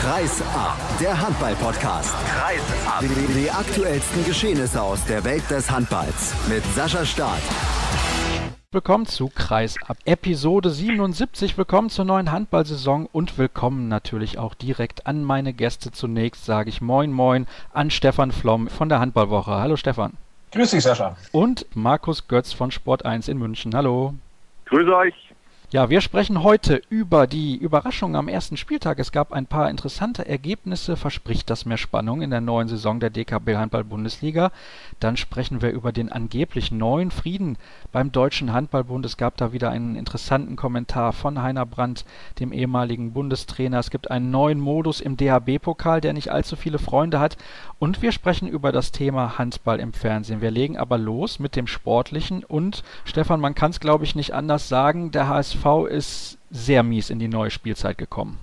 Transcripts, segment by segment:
Kreis ab, der Handball-Podcast. Kreis ab. Die, die aktuellsten Geschehnisse aus der Welt des Handballs mit Sascha Staat. Willkommen zu Kreis ab Episode 77. Willkommen zur neuen Handballsaison und willkommen natürlich auch direkt an meine Gäste. Zunächst sage ich Moin Moin an Stefan Flom von der Handballwoche. Hallo Stefan. Grüß dich, Sascha. Und Markus Götz von Sport 1 in München. Hallo. Grüße euch. Ja, wir sprechen heute über die Überraschung am ersten Spieltag. Es gab ein paar interessante Ergebnisse. Verspricht das mehr Spannung in der neuen Saison der DKB Handball-Bundesliga? Dann sprechen wir über den angeblich neuen Frieden beim Deutschen Handballbund. Es gab da wieder einen interessanten Kommentar von Heiner Brandt, dem ehemaligen Bundestrainer. Es gibt einen neuen Modus im DHB-Pokal, der nicht allzu viele Freunde hat. Und wir sprechen über das Thema Handball im Fernsehen. Wir legen aber los mit dem Sportlichen. Und Stefan, man kann es glaube ich nicht anders sagen, der HSV ist sehr mies in die neue Spielzeit gekommen.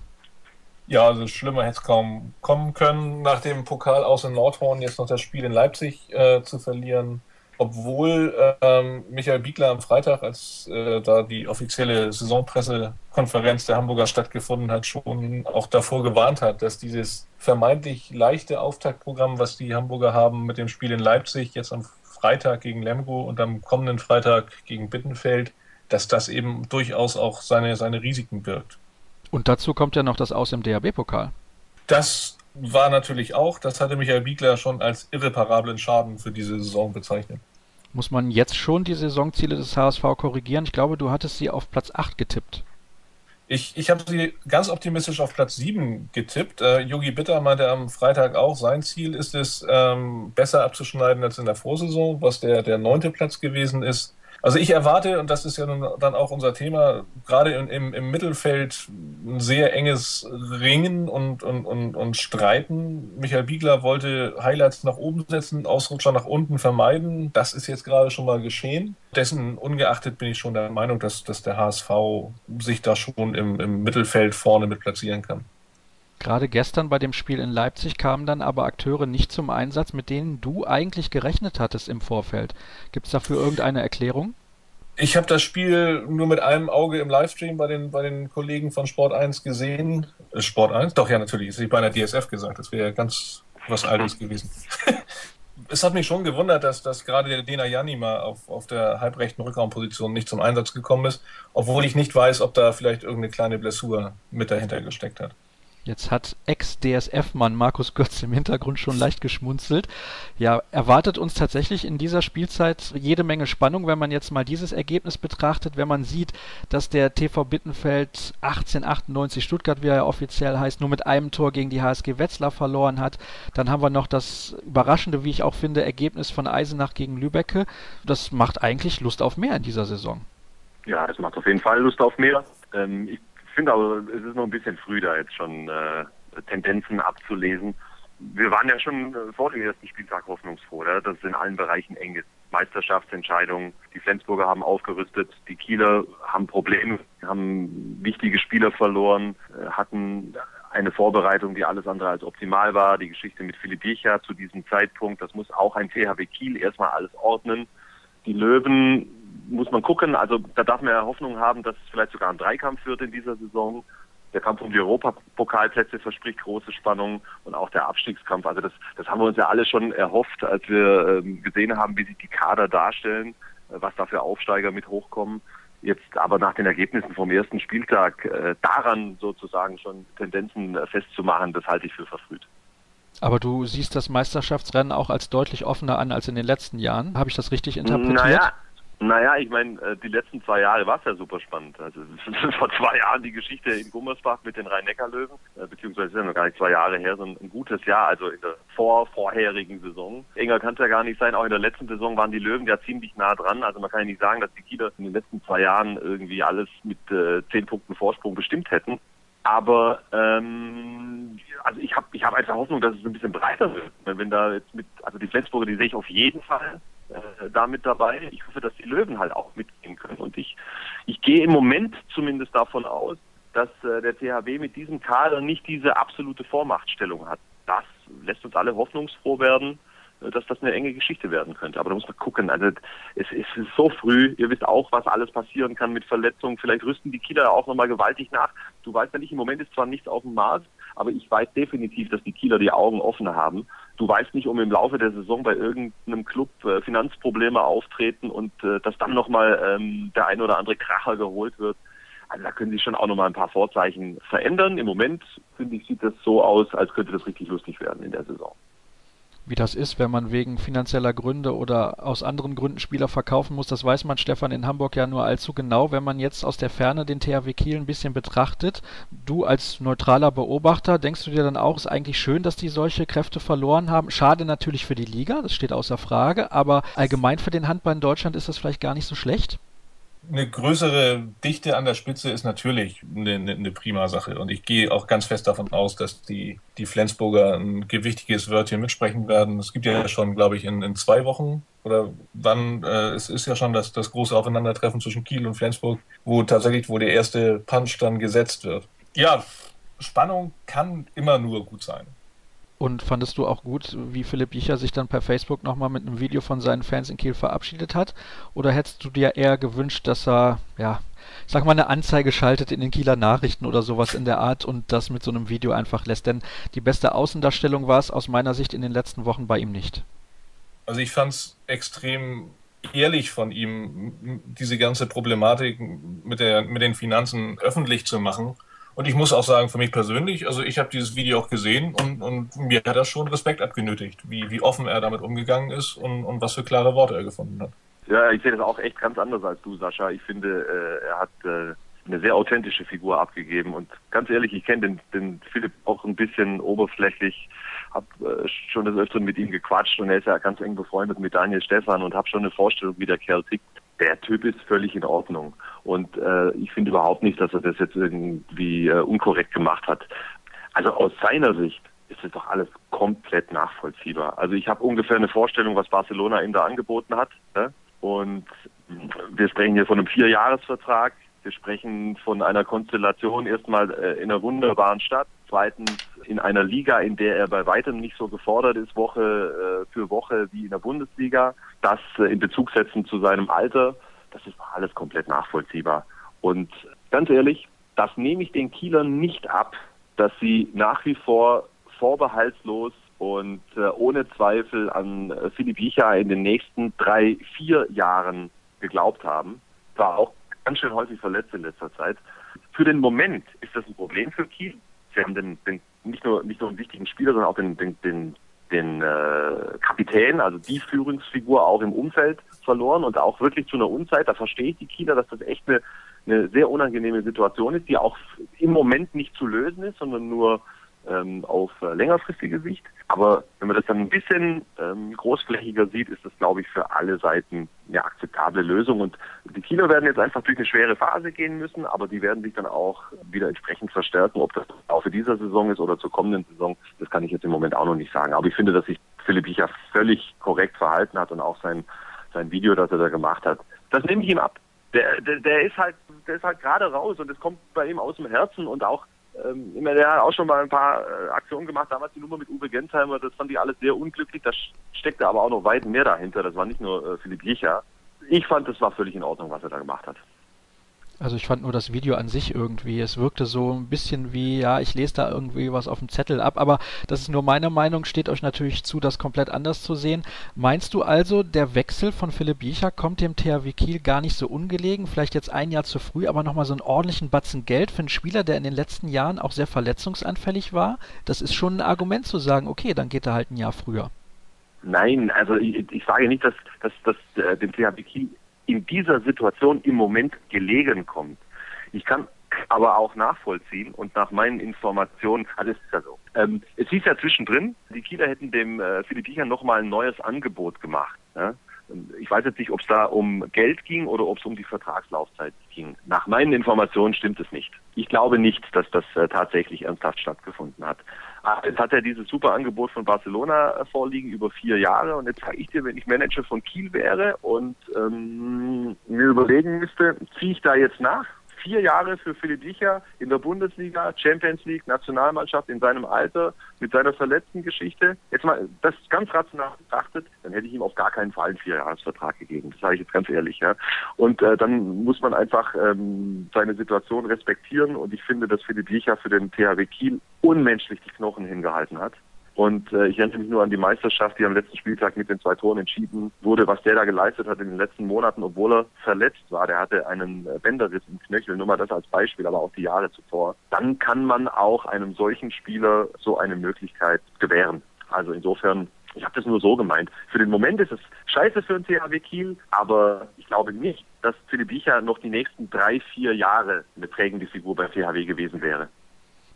Ja, also schlimmer hätte es kaum kommen können, nach dem Pokal aus in Nordhorn jetzt noch das Spiel in Leipzig äh, zu verlieren. Obwohl ähm, Michael Biegler am Freitag, als äh, da die offizielle Saisonpressekonferenz der Hamburger stattgefunden hat, schon auch davor gewarnt hat, dass dieses vermeintlich leichte Auftaktprogramm, was die Hamburger haben mit dem Spiel in Leipzig, jetzt am Freitag gegen Lemgo und am kommenden Freitag gegen Bittenfeld, dass das eben durchaus auch seine, seine Risiken birgt. Und dazu kommt ja noch das Aus im DHB-Pokal. Das war natürlich auch, das hatte Michael Biegler schon als irreparablen Schaden für diese Saison bezeichnet. Muss man jetzt schon die Saisonziele des HSV korrigieren? Ich glaube, du hattest sie auf Platz 8 getippt. Ich, ich habe sie ganz optimistisch auf Platz 7 getippt. Yogi äh, Bitter meinte am Freitag auch, sein Ziel ist es, ähm, besser abzuschneiden als in der Vorsaison, was der, der neunte Platz gewesen ist. Also ich erwarte, und das ist ja nun dann auch unser Thema, gerade im, im Mittelfeld ein sehr enges Ringen und, und, und, und Streiten. Michael Biegler wollte Highlights nach oben setzen, Ausrutscher nach unten vermeiden. Das ist jetzt gerade schon mal geschehen. Dessen ungeachtet bin ich schon der Meinung, dass, dass der HSV sich da schon im, im Mittelfeld vorne mit platzieren kann. Gerade gestern bei dem Spiel in Leipzig kamen dann aber Akteure nicht zum Einsatz, mit denen du eigentlich gerechnet hattest im Vorfeld. Gibt es dafür irgendeine Erklärung? Ich habe das Spiel nur mit einem Auge im Livestream bei den, bei den Kollegen von Sport 1 gesehen. Äh, Sport 1? Doch, ja, natürlich. Das ist bei einer DSF gesagt. Das wäre ganz was Altes gewesen. es hat mich schon gewundert, dass, dass gerade der Dena Janima auf, auf der halbrechten Rückraumposition nicht zum Einsatz gekommen ist, obwohl ich nicht weiß, ob da vielleicht irgendeine kleine Blessur mit dahinter gesteckt hat. Jetzt hat Ex-DSF-Mann Markus Götz im Hintergrund schon leicht geschmunzelt. Ja, erwartet uns tatsächlich in dieser Spielzeit jede Menge Spannung, wenn man jetzt mal dieses Ergebnis betrachtet, wenn man sieht, dass der TV Bittenfeld 1898 Stuttgart, wie er ja offiziell heißt, nur mit einem Tor gegen die HSG Wetzlar verloren hat. Dann haben wir noch das überraschende, wie ich auch finde, Ergebnis von Eisenach gegen Lübecke. Das macht eigentlich Lust auf mehr in dieser Saison. Ja, es macht auf jeden Fall Lust auf mehr. Ähm, ich finde aber, es ist noch ein bisschen früh, da jetzt schon äh, Tendenzen abzulesen. Wir waren ja schon äh, vor dem ersten Spieltag hoffnungsfroh, oder? dass es in allen Bereichen eng ist. Meisterschaftsentscheidungen, die Flensburger haben aufgerüstet, die Kieler haben Probleme, haben wichtige Spieler verloren, äh, hatten eine Vorbereitung, die alles andere als optimal war. Die Geschichte mit Philipp Jecha zu diesem Zeitpunkt, das muss auch ein THW Kiel erstmal alles ordnen. Die Löwen muss man gucken. Also da darf man ja Hoffnung haben, dass es vielleicht sogar ein Dreikampf wird in dieser Saison. Der Kampf um die Europapokalplätze verspricht große Spannung und auch der Abstiegskampf. Also das, das haben wir uns ja alle schon erhofft, als wir ähm, gesehen haben, wie sich die Kader darstellen, äh, was da für Aufsteiger mit hochkommen. Jetzt aber nach den Ergebnissen vom ersten Spieltag äh, daran sozusagen schon Tendenzen äh, festzumachen, das halte ich für verfrüht. Aber du siehst das Meisterschaftsrennen auch als deutlich offener an als in den letzten Jahren. Habe ich das richtig interpretiert? Naja, naja, ich meine, äh, die letzten zwei Jahre war es ja super spannend. Also vor zwei Jahren die Geschichte in Gummersbach mit den Rhein-Neckar-Löwen, äh, beziehungsweise ist ja noch gar nicht zwei Jahre her, sondern ein gutes Jahr, also in der vor vorherigen Saison. Enger kann es ja gar nicht sein. Auch in der letzten Saison waren die Löwen ja ziemlich nah dran. Also man kann ja nicht sagen, dass die Kieler in den letzten zwei Jahren irgendwie alles mit äh, zehn Punkten Vorsprung bestimmt hätten. Aber ähm, also ich habe ich hab einfach Hoffnung, dass es ein bisschen breiter wird. Wenn da jetzt mit, also die Flensburger, die sehe ich auf jeden Fall äh, damit dabei. Ich hoffe, dass die Löwen halt auch mitgehen können. Und ich, ich gehe im Moment zumindest davon aus, dass äh, der THW mit diesem Kader nicht diese absolute Vormachtstellung hat. Das lässt uns alle hoffnungsfroh werden. dass das eine enge Geschichte werden könnte. Aber da muss man gucken. Also es, es ist so früh. Ihr wisst auch, was alles passieren kann mit Verletzungen. Vielleicht rüsten die Kieler auch nochmal gewaltig nach. Du weißt ja nicht, im Moment ist zwar nichts auf dem Markt, aber ich weiß definitiv, dass die Kieler die Augen offen haben. Du weißt nicht, um im Laufe der Saison bei irgendeinem Club äh, Finanzprobleme auftreten und äh, dass dann nochmal ähm, der ein oder andere Kracher geholt wird. Also da können sich schon auch nochmal ein paar Vorzeichen verändern. Im Moment, finde ich, sieht das so aus, als könnte das richtig lustig werden in der Saison wie das ist, wenn man wegen finanzieller Gründe oder aus anderen Gründen Spieler verkaufen muss, das weiß man, Stefan, in Hamburg ja nur allzu genau. Wenn man jetzt aus der Ferne den THW Kiel ein bisschen betrachtet, du als neutraler Beobachter, denkst du dir dann auch, es ist eigentlich schön, dass die solche Kräfte verloren haben? Schade natürlich für die Liga, das steht außer Frage, aber allgemein für den Handball in Deutschland ist das vielleicht gar nicht so schlecht? Eine größere Dichte an der Spitze ist natürlich eine, eine, prima Sache. Und ich gehe auch ganz fest davon aus, dass die, die Flensburger ein gewichtiges Wörtchen mitsprechen werden. Es gibt ja schon, glaube ich, in, in zwei Wochen oder wann, äh, es ist ja schon das, das große Aufeinandertreffen zwischen Kiel und Flensburg, wo tatsächlich, wo der erste Punch dann gesetzt wird. Ja, Spannung kann immer nur gut sein. Und fandest du auch gut, wie Philipp Jicher sich dann per Facebook nochmal mit einem Video von seinen Fans in Kiel verabschiedet hat? Oder hättest du dir eher gewünscht, dass er, ja, ich sag mal, eine Anzeige schaltet in den Kieler Nachrichten oder sowas in der Art und das mit so einem Video einfach lässt? Denn die beste Außendarstellung war es aus meiner Sicht in den letzten Wochen bei ihm nicht. Also ich fand es extrem ehrlich von ihm, diese ganze Problematik mit, der, mit den Finanzen öffentlich zu machen und ich muss auch sagen, für mich persönlich, also ich habe dieses Video auch gesehen und, und mir hat das schon Respekt abgenötigt, wie, wie offen er damit umgegangen ist und, und was für klare Worte er gefunden hat. Ja, ich sehe das auch echt ganz anders als du, Sascha. Ich finde, äh, er hat äh, eine sehr authentische Figur abgegeben und ganz ehrlich, ich kenne den, den Philipp auch ein bisschen oberflächlich, habe äh, schon des Öfteren mit ihm gequatscht und er ist ja ganz eng befreundet mit Daniel Stefan und habe schon eine Vorstellung, wie der Kerl tickt der Typ ist völlig in Ordnung. Und äh, ich finde überhaupt nicht, dass er das jetzt irgendwie äh, unkorrekt gemacht hat. Also aus seiner Sicht ist das doch alles komplett nachvollziehbar. Also ich habe ungefähr eine Vorstellung, was Barcelona ihm da angeboten hat. Ne? Und wir sprechen hier von einem Vierjahresvertrag. Wir sprechen von einer Konstellation erstmal äh, in einer wunderbaren Stadt. Zweitens in einer Liga, in der er bei weitem nicht so gefordert ist, Woche äh, für Woche wie in der Bundesliga. Das äh, in Bezug setzen zu seinem Alter, das ist alles komplett nachvollziehbar. Und ganz ehrlich, das nehme ich den Kielern nicht ab, dass sie nach wie vor vorbehaltslos und ohne Zweifel an Philipp Jicha in den nächsten drei, vier Jahren geglaubt haben. War auch ganz schön häufig verletzt in letzter Zeit. Für den Moment ist das ein Problem für Kiel. Sie haben den, den nicht nur nicht nur einen wichtigen Spieler, sondern auch den, den, den, den äh, Kapitän, also die Führungsfigur auch im Umfeld verloren und auch wirklich zu einer Unzeit. Da verstehe ich die Kieler, dass das echt eine, eine sehr unangenehme Situation ist, die auch im Moment nicht zu lösen ist, sondern nur ähm, auf äh, längerfristige Sicht. Aber wenn man das dann ein bisschen ähm, großflächiger sieht, ist das, glaube ich, für alle Seiten eine akzeptable Lösung. Und die Kieler werden jetzt einfach durch eine schwere Phase gehen müssen, aber die werden sich dann auch wieder entsprechend verstärken. Ob das auch für dieser Saison ist oder zur kommenden Saison, das kann ich jetzt im Moment auch noch nicht sagen. Aber ich finde, dass sich Philipp Bicher völlig korrekt verhalten hat und auch sein, sein Video, das er da gemacht hat, das nehme ich ihm ab. Der, der, der ist halt, der ist halt gerade raus und es kommt bei ihm aus dem Herzen und auch ähm, immer der hat auch schon mal ein paar äh, Aktionen gemacht, damals die Nummer mit Uwe Gensheimer, das fand ich alles sehr unglücklich, da steckte aber auch noch weit mehr dahinter, das war nicht nur äh, Philipp Jicher. Ich fand, das war völlig in Ordnung, was er da gemacht hat. Also ich fand nur das Video an sich irgendwie, es wirkte so ein bisschen wie, ja, ich lese da irgendwie was auf dem Zettel ab, aber das ist nur meine Meinung, steht euch natürlich zu, das komplett anders zu sehen. Meinst du also, der Wechsel von Philipp Biecher kommt dem THW Kiel gar nicht so ungelegen, vielleicht jetzt ein Jahr zu früh, aber nochmal so einen ordentlichen Batzen Geld für einen Spieler, der in den letzten Jahren auch sehr verletzungsanfällig war? Das ist schon ein Argument zu sagen, okay, dann geht er halt ein Jahr früher. Nein, also ich, ich sage nicht, dass, dass, dass äh, dem THW Kiel in dieser Situation im Moment gelegen kommt. Ich kann aber auch nachvollziehen und nach meinen Informationen, also es ist ja so. Ähm, es hieß ja zwischendrin, die Kieler hätten dem äh, Philipp Diecher nochmal ein neues Angebot gemacht. Ja? Ich weiß jetzt nicht, ob es da um Geld ging oder ob es um die Vertragslaufzeit ging. Nach meinen Informationen stimmt es nicht. Ich glaube nicht, dass das äh, tatsächlich ernsthaft stattgefunden hat. Ah, jetzt hat er dieses super Angebot von Barcelona äh, vorliegen über vier Jahre. Und jetzt sage ich dir, wenn ich Manager von Kiel wäre und ähm, mir überlegen müsste, ziehe ich da jetzt nach vier Jahre für Philipp Licher in der Bundesliga, Champions League, Nationalmannschaft in seinem Alter, mit seiner verletzten Geschichte. Jetzt mal das ganz rational betrachtet, dann hätte ich ihm auf gar keinen Fall einen Vierjahresvertrag gegeben. Das sage ich jetzt ganz ehrlich. Ja. Und äh, dann muss man einfach ähm, seine Situation respektieren. Und ich finde, dass Philipp Licher für den THW Kiel unmenschlich die Knochen hingehalten hat. Und äh, ich erinnere mich nur an die Meisterschaft, die am letzten Spieltag mit den zwei Toren entschieden wurde, was der da geleistet hat in den letzten Monaten, obwohl er verletzt war. Der hatte einen äh, Bänderriss im Knöchel, nur mal das als Beispiel, aber auch die Jahre zuvor. Dann kann man auch einem solchen Spieler so eine Möglichkeit gewähren. Also insofern ich habe das nur so gemeint. Für den Moment ist es scheiße für den THW Kiel, aber ich glaube nicht, dass Philipp Bicher noch die nächsten drei, vier Jahre eine prägende Figur beim THW gewesen wäre.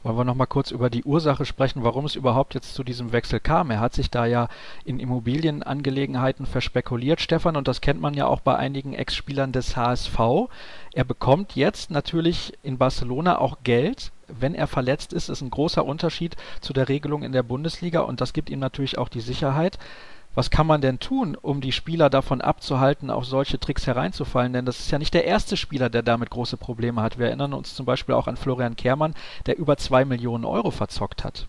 Wollen wir noch mal kurz über die Ursache sprechen, warum es überhaupt jetzt zu diesem Wechsel kam? Er hat sich da ja in Immobilienangelegenheiten verspekuliert, Stefan, und das kennt man ja auch bei einigen Ex-Spielern des HSV. Er bekommt jetzt natürlich in Barcelona auch Geld. Wenn er verletzt ist, ist ein großer Unterschied zu der Regelung in der Bundesliga und das gibt ihm natürlich auch die Sicherheit was kann man denn tun, um die Spieler davon abzuhalten, auf solche Tricks hereinzufallen? Denn das ist ja nicht der erste Spieler, der damit große Probleme hat. Wir erinnern uns zum Beispiel auch an Florian Kehrmann, der über zwei Millionen Euro verzockt hat.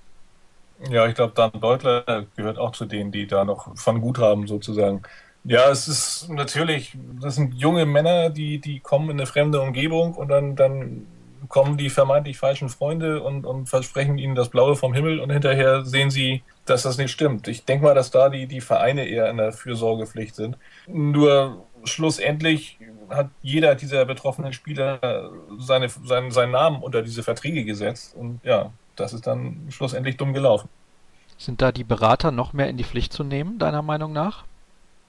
Ja, ich glaube, Dan Deutler gehört auch zu denen, die da noch von gut haben, sozusagen. Ja, es ist natürlich, das sind junge Männer, die, die kommen in eine fremde Umgebung und dann, dann kommen die vermeintlich falschen Freunde und, und versprechen ihnen das Blaue vom Himmel und hinterher sehen sie, dass das nicht stimmt. Ich denke mal, dass da die, die Vereine eher in der Fürsorgepflicht sind. Nur schlussendlich hat jeder dieser betroffenen Spieler seine, seinen, seinen Namen unter diese Verträge gesetzt und ja, das ist dann schlussendlich dumm gelaufen. Sind da die Berater noch mehr in die Pflicht zu nehmen, deiner Meinung nach?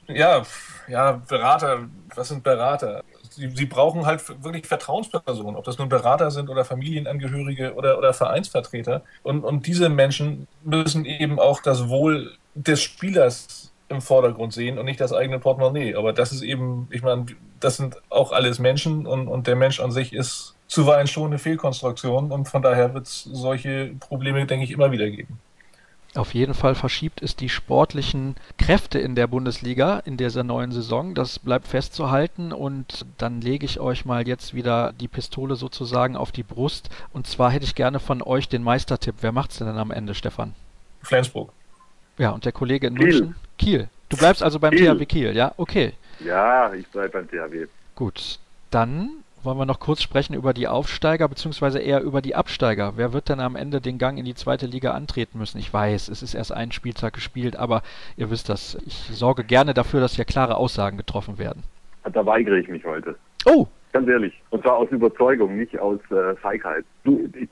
Ja, ja, Berater, was sind Berater? Sie, sie brauchen halt wirklich Vertrauenspersonen, ob das nun Berater sind oder Familienangehörige oder, oder Vereinsvertreter. Und, und diese Menschen müssen eben auch das Wohl des Spielers im Vordergrund sehen und nicht das eigene Portemonnaie. Aber das ist eben, ich meine, das sind auch alles Menschen und, und der Mensch an sich ist zuweilen schon eine Fehlkonstruktion und von daher wird es solche Probleme, denke ich, immer wieder geben. Auf jeden Fall verschiebt es die sportlichen Kräfte in der Bundesliga in dieser neuen Saison. Das bleibt festzuhalten und dann lege ich euch mal jetzt wieder die Pistole sozusagen auf die Brust. Und zwar hätte ich gerne von euch den Meistertipp. Wer macht's denn dann am Ende, Stefan? Flensburg. Ja, und der Kollege in Kiel. München? Kiel. Du bleibst also beim Kiel. THW Kiel, ja? Okay. Ja, ich bleibe beim THW. Gut. Dann wollen wir noch kurz sprechen über die Aufsteiger, beziehungsweise eher über die Absteiger. Wer wird denn am Ende den Gang in die zweite Liga antreten müssen? Ich weiß, es ist erst ein Spieltag gespielt, aber ihr wisst das. Ich sorge gerne dafür, dass hier klare Aussagen getroffen werden. Da weigere ich mich heute. Oh! Ganz ehrlich. Und zwar aus Überzeugung, nicht aus äh, Feigheit. Du, ich,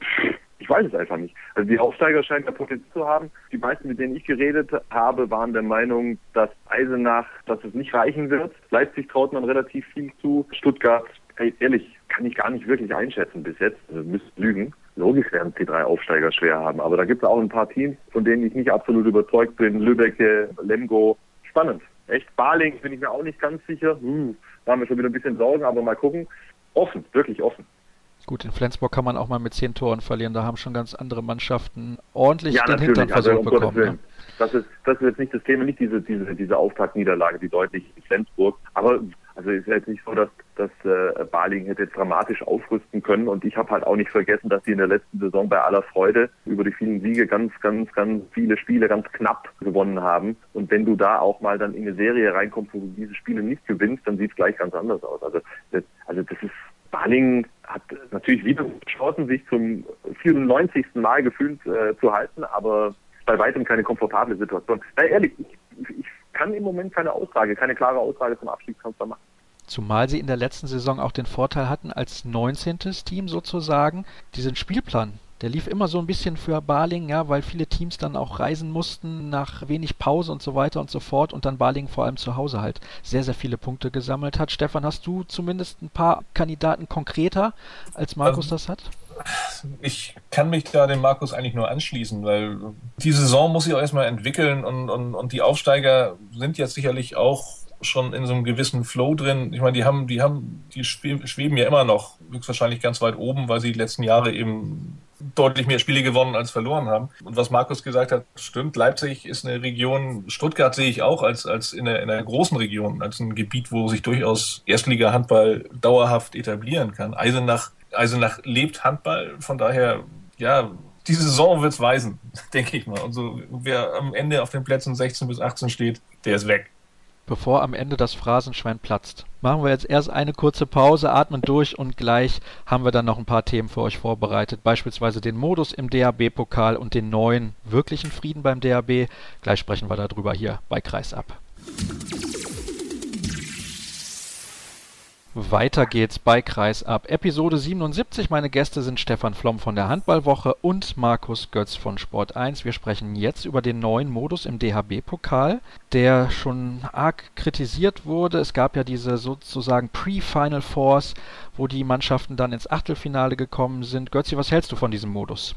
ich weiß es einfach nicht. Also die Aufsteiger scheinen ja Potenzial zu haben. Die meisten, mit denen ich geredet habe, waren der Meinung, dass Eisenach, dass es nicht reichen wird. Leipzig traut man relativ viel zu. Stuttgart ehrlich, kann ich gar nicht wirklich einschätzen bis jetzt. Also müsst lügen. Logisch werden die drei Aufsteiger schwer haben. Aber da gibt es auch ein paar Teams, von denen ich nicht absolut überzeugt bin. Lübecke, Lemgo. Spannend. Echt. Baling bin ich mir auch nicht ganz sicher. Hm, da haben wir schon wieder ein bisschen Sorgen, aber mal gucken. Offen, wirklich offen. Gut, in Flensburg kann man auch mal mit zehn Toren verlieren. Da haben schon ganz andere Mannschaften ordentlich ja, den Hintern versucht also, um bekommen. Ne? Das ist, das ist jetzt nicht das Thema, nicht diese, diese, diese Auftaktniederlage, die deutlich in Flensburg. Aber also ist ja jetzt nicht so, dass, dass äh, Baling hätte jetzt dramatisch aufrüsten können. Und ich habe halt auch nicht vergessen, dass sie in der letzten Saison bei aller Freude über die vielen Siege ganz, ganz, ganz viele Spiele ganz knapp gewonnen haben. Und wenn du da auch mal dann in eine Serie reinkommst, wo du diese Spiele nicht gewinnst, dann sieht es gleich ganz anders aus. Also das, also das ist Baling hat natürlich wieder Chancen, sich zum 94. Mal gefühlt äh, zu halten, aber bei weitem keine komfortable Situation. Na, ehrlich, ich, ich kann im Moment keine Aussage, keine klare Aussage zum Abstiegskampf machen. Zumal sie in der letzten Saison auch den Vorteil hatten, als 19. Team sozusagen, diesen Spielplan. Der lief immer so ein bisschen für Baling, ja, weil viele Teams dann auch reisen mussten nach wenig Pause und so weiter und so fort und dann Baling vor allem zu Hause halt sehr, sehr viele Punkte gesammelt hat. Stefan, hast du zumindest ein paar Kandidaten konkreter, als Markus ähm, das hat? Ich kann mich da dem Markus eigentlich nur anschließen, weil die Saison muss sich auch erstmal entwickeln und, und, und die Aufsteiger sind jetzt sicherlich auch schon in so einem gewissen Flow drin. Ich meine, die haben, die haben, die schweben ja immer noch höchstwahrscheinlich ganz weit oben, weil sie die letzten Jahre eben deutlich mehr Spiele gewonnen als verloren haben. Und was Markus gesagt hat, stimmt. Leipzig ist eine Region, Stuttgart sehe ich auch als, als in, einer, in einer großen Region, als ein Gebiet, wo sich durchaus Erstliga-Handball dauerhaft etablieren kann. Eisenach Eisenach lebt Handball, von daher, ja, diese Saison wird es weisen, denke ich mal. Und so, wer am Ende auf den Plätzen 16 bis 18 steht, der ist weg. Bevor am Ende das Phrasenschwein platzt, machen wir jetzt erst eine kurze Pause, atmen durch und gleich haben wir dann noch ein paar Themen für euch vorbereitet. Beispielsweise den Modus im DAB-Pokal und den neuen wirklichen Frieden beim DAB. Gleich sprechen wir darüber hier bei Kreisab. Weiter geht's bei Kreisab. Episode 77. Meine Gäste sind Stefan Flom von der Handballwoche und Markus Götz von Sport 1. Wir sprechen jetzt über den neuen Modus im DHB-Pokal, der schon arg kritisiert wurde. Es gab ja diese sozusagen Pre-Final Fours, wo die Mannschaften dann ins Achtelfinale gekommen sind. Götzi, was hältst du von diesem Modus?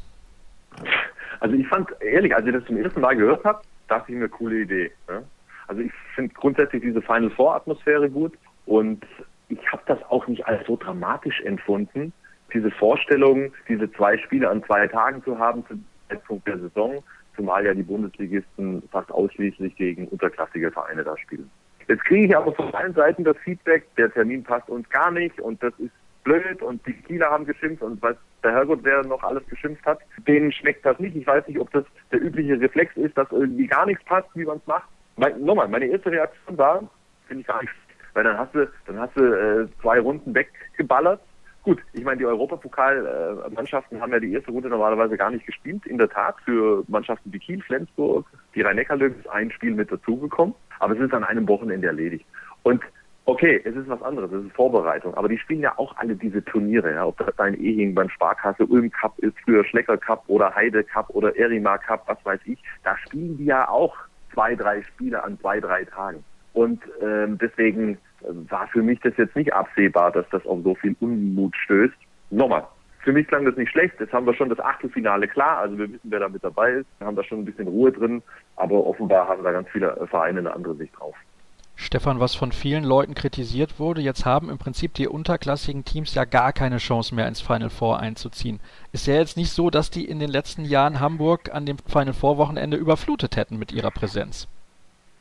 Also ich fand, ehrlich, als ich das zum ersten Mal gehört habe, dachte ich mir, coole Idee. Ja? Also ich finde grundsätzlich diese Final Four Atmosphäre gut und ich habe das auch nicht als so dramatisch empfunden, diese Vorstellung, diese zwei Spiele an zwei Tagen zu haben zum Zeitpunkt der Saison, zumal ja die Bundesligisten fast ausschließlich gegen unterklassige Vereine da spielen. Jetzt kriege ich aber von allen Seiten das Feedback, der Termin passt uns gar nicht und das ist blöd und die Kieler haben geschimpft und was der Herrgott, wer noch alles geschimpft hat, denen schmeckt das nicht. Ich weiß nicht, ob das der übliche Reflex ist, dass irgendwie gar nichts passt, wie man es macht. Mein, nochmal, meine erste Reaktion war, finde ich gar nicht weil dann hast du, dann hast du äh, zwei Runden weggeballert. Gut, ich meine, die Europapokalmannschaften haben ja die erste Runde normalerweise gar nicht gespielt. In der Tat, für Mannschaften wie Kiel, Flensburg, die Rhein-Neckar-Löwen ist ein Spiel mit dazugekommen, aber es ist an einem Wochenende erledigt. Und okay, es ist was anderes, es ist Vorbereitung, aber die spielen ja auch alle diese Turniere, ja, ob das ein Ehing beim Sparkasse Ulm Cup ist, früher Schlecker Cup oder Heide Cup oder Erima Cup, was weiß ich, da spielen die ja auch zwei, drei Spiele an zwei, drei Tagen. Und ähm, deswegen äh, war für mich das jetzt nicht absehbar, dass das auf so viel Unmut stößt. Nochmal, für mich klang das nicht schlecht. Jetzt haben wir schon das Achtelfinale klar, also wir wissen, wer da mit dabei ist. Wir haben da schon ein bisschen Ruhe drin, aber offenbar haben da ganz viele Vereine eine andere Sicht drauf. Stefan, was von vielen Leuten kritisiert wurde, jetzt haben im Prinzip die unterklassigen Teams ja gar keine Chance mehr ins Final Four einzuziehen. Ist ja jetzt nicht so, dass die in den letzten Jahren Hamburg an dem Final Four Wochenende überflutet hätten mit ihrer Präsenz.